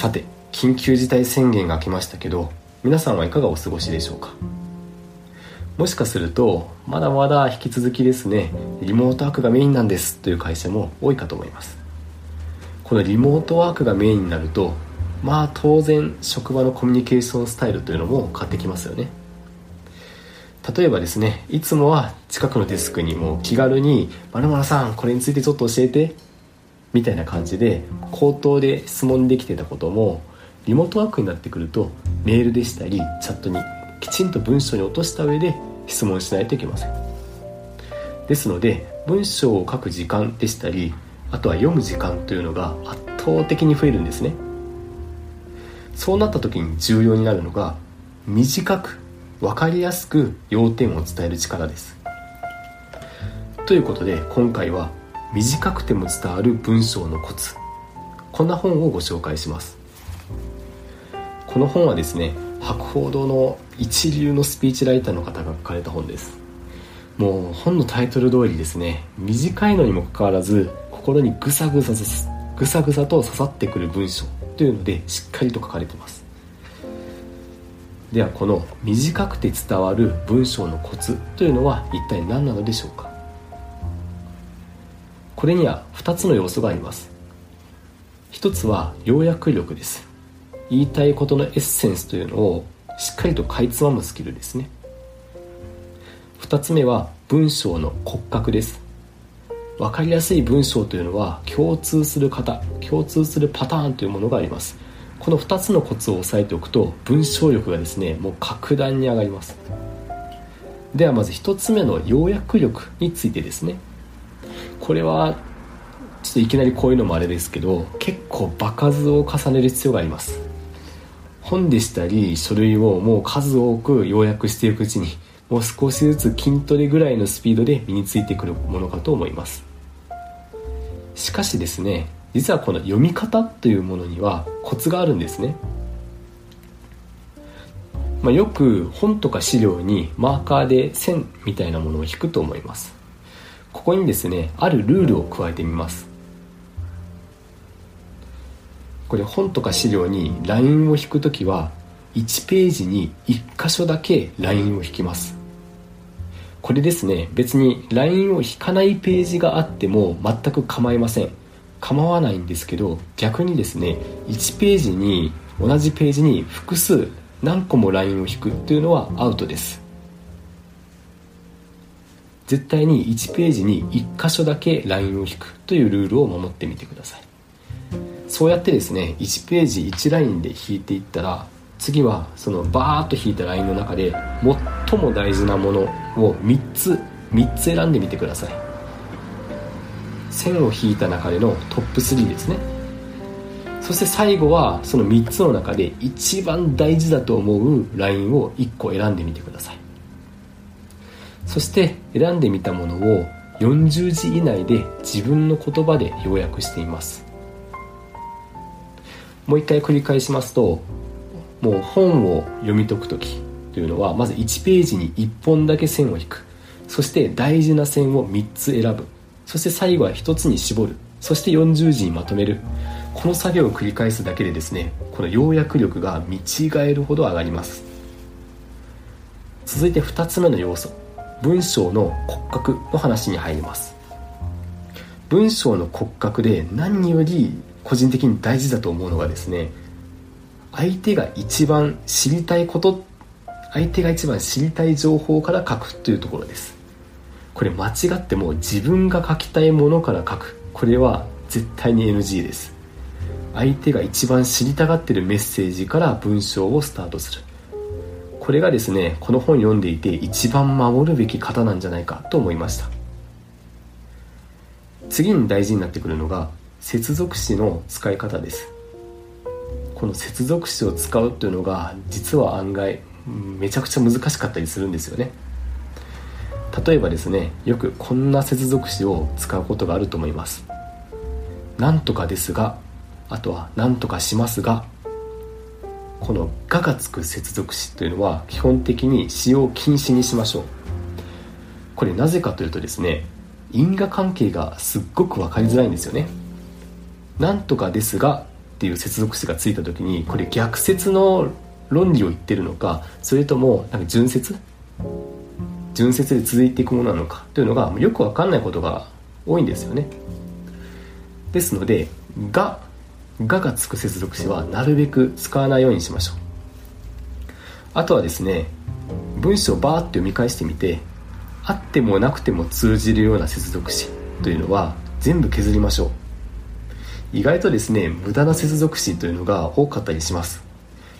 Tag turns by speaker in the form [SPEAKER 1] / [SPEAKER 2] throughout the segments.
[SPEAKER 1] さて緊急事態宣言が明けましたけど皆さんはいかがお過ごしでしょうか？もしかするとまだまだ引き続きですねリモートワークがメインなんですという会社も多いかと思います。このリモートワークがメインになるとまあ当然職場のコミュニケーションスタイルというのも変わってきますよね。例えばですねいつもは近くのデスクにも気軽に「まるさんこれについてちょっと教えて」みたいな感じで口頭で質問できてたこともリモートワークになってくるとメールでしたりチャットにきちんと文章に落とした上で質問しないといけません。ですので文章を書く時間でしたりあとは読む時間というのが圧倒的に増えるんですね。そうなった時に重要になるのが短く分かりやすく要点を伝える力です。ということで今回は短くても伝わる文章のコツ。こんな本をご紹介します。この本はですね博報堂の一流のスピーチライターの方が書かれた本です。もう本のタイトル通りですね短いのにもかかわらず心にぐさぐさぐさぐさと刺さってくる文章というのでしっかりと書かれてます。ではこの短くて伝わる文章のコツというのは一体何なのでしょうか？これには2つの要素があります。一つは要約力です。言いたいことのエッセンスというのをしっかりとかいつまむスキルですね。2つ目は文章の骨格です。分かりやすい文章というのは共通する型共通するパターンというものがあります。この2つのコツを押さえておくと文章力がですねもう格段に上がります。ではまず1つ目の要約力についてですね。これはちょっといきなりこういうのもあれですけど結構場数を重ねる必要があります。本でしたり書類をもう数多く要約していくうちにもう少しずつ筋トレぐらいのスピードで身についてくるものかと思います。しかしですね実はこの読み方というものにはコツがあるんですね、まあ、よく本とか資料にマーカーで線みたいなものを引くと思います。ここにですねあるルールを加えてみます。これ本とか資料にラインを引くときは1ページに1箇所だけラインを引きます。これですね別にラインを引かないページがあっても全く構いません。構わないんですけど逆にですね1ページに同じページに複数何個もラインを引くっていうのはアウトです。絶対に1ページに1箇所だけラインを引くというルールを守ってみてください。そうやってですね1ページ1ラインで引いていったら次はそのバーッと引いたラインの中で最も大事なものを3つ3つ選んでみてください。線を引いた中でのトップ3ですね。そして最後はその3つの中で一番大事だと思うラインを1個選んでみてください。そして選んでみたものを40字以内で自分の言葉で要約しています。もう一回繰り返しますともう本を読み解く時というのはまず1ページに1本だけ線を引く。そして大事な線を3つ選ぶ。そして最後は1つに絞る。そして40字にまとめる。この作業を繰り返すだけでですねこの要約力が見違えるほど上がります。続いて2つ目の要素。文章の骨格の話に入ります。文章の骨格で何より個人的に大事だと思うのがですね相手が一番知りたいこと相手が一番知りたい情報から書くというところです。これ間違っても自分が書きたいものから書く。これは絶対に NG です。相手が一番知りたがってるメッセージから文章をスタートする。これがですねこの本読んでいて一番守るべき方なんじゃないかと思いました。次に大事になってくるのが接続詞の使い方です。この接続詞を使うというのが実は案外めちゃくちゃ難しかったりするんですよね。例えばですねよくこんな接続詞を使うことがあると思います。なんとかですがあとはなんとかしますがこの「が」がつく接続詞というのは基本的に使用禁止にしましょう。これなぜかというとですね因果関係がすっごく分かりづらいんですよね。なんとかですがっていう接続詞がついた時にこれ逆説の論理を言ってるのかそれともなんか順説？順説で続いていくものなのかというのがよく分かんないことが多いんですよね。ですので「が」ががつく接続詞はなるべく使わないようにしましょう。あとはですね文章をバーッと読み返してみてあってもなくても通じるような接続詞というのは全部削りましょう。意外とですね無駄な接続詞というのが多かったりします。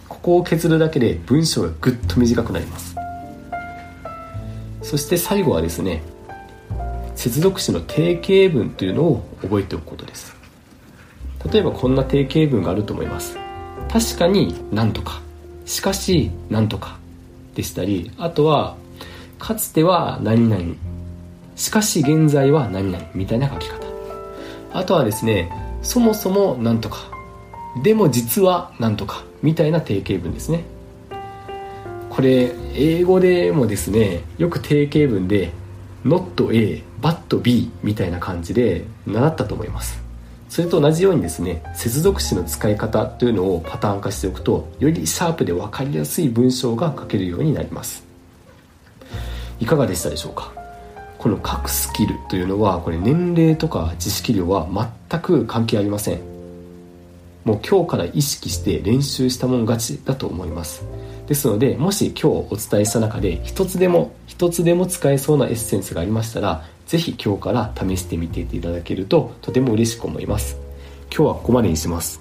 [SPEAKER 1] ここを削るだけで文章がぐっと短くなります。そして最後はですね接続詞の定型文というのを覚えておくことです。例えばこんな定型文があると思います。確かになんとか。しかしなんとか。でしたりあとはかつては何々。しかし現在は何々。みたいな書き方。あとはですねそもそもなんとか。でも実はなんとか。みたいな定型文ですね。これ英語でもですねよく定型文で not A but B みたいな感じで習ったと思います。それと同じようにですね接続詞の使い方というのをパターン化しておくとよりシャープで分かりやすい文章が書けるようになります。いかがでしたでしょうか？この書くスキルというのはこれ年齢とか知識量は全く関係ありません。もう今日から意識して練習したもん勝ちだと思います。ですのでもし今日お伝えした中で一つでも一つでも使えそうなエッセンスがありましたらぜひ今日から試してみていただけるととても嬉しく思います。今日はここまでにします。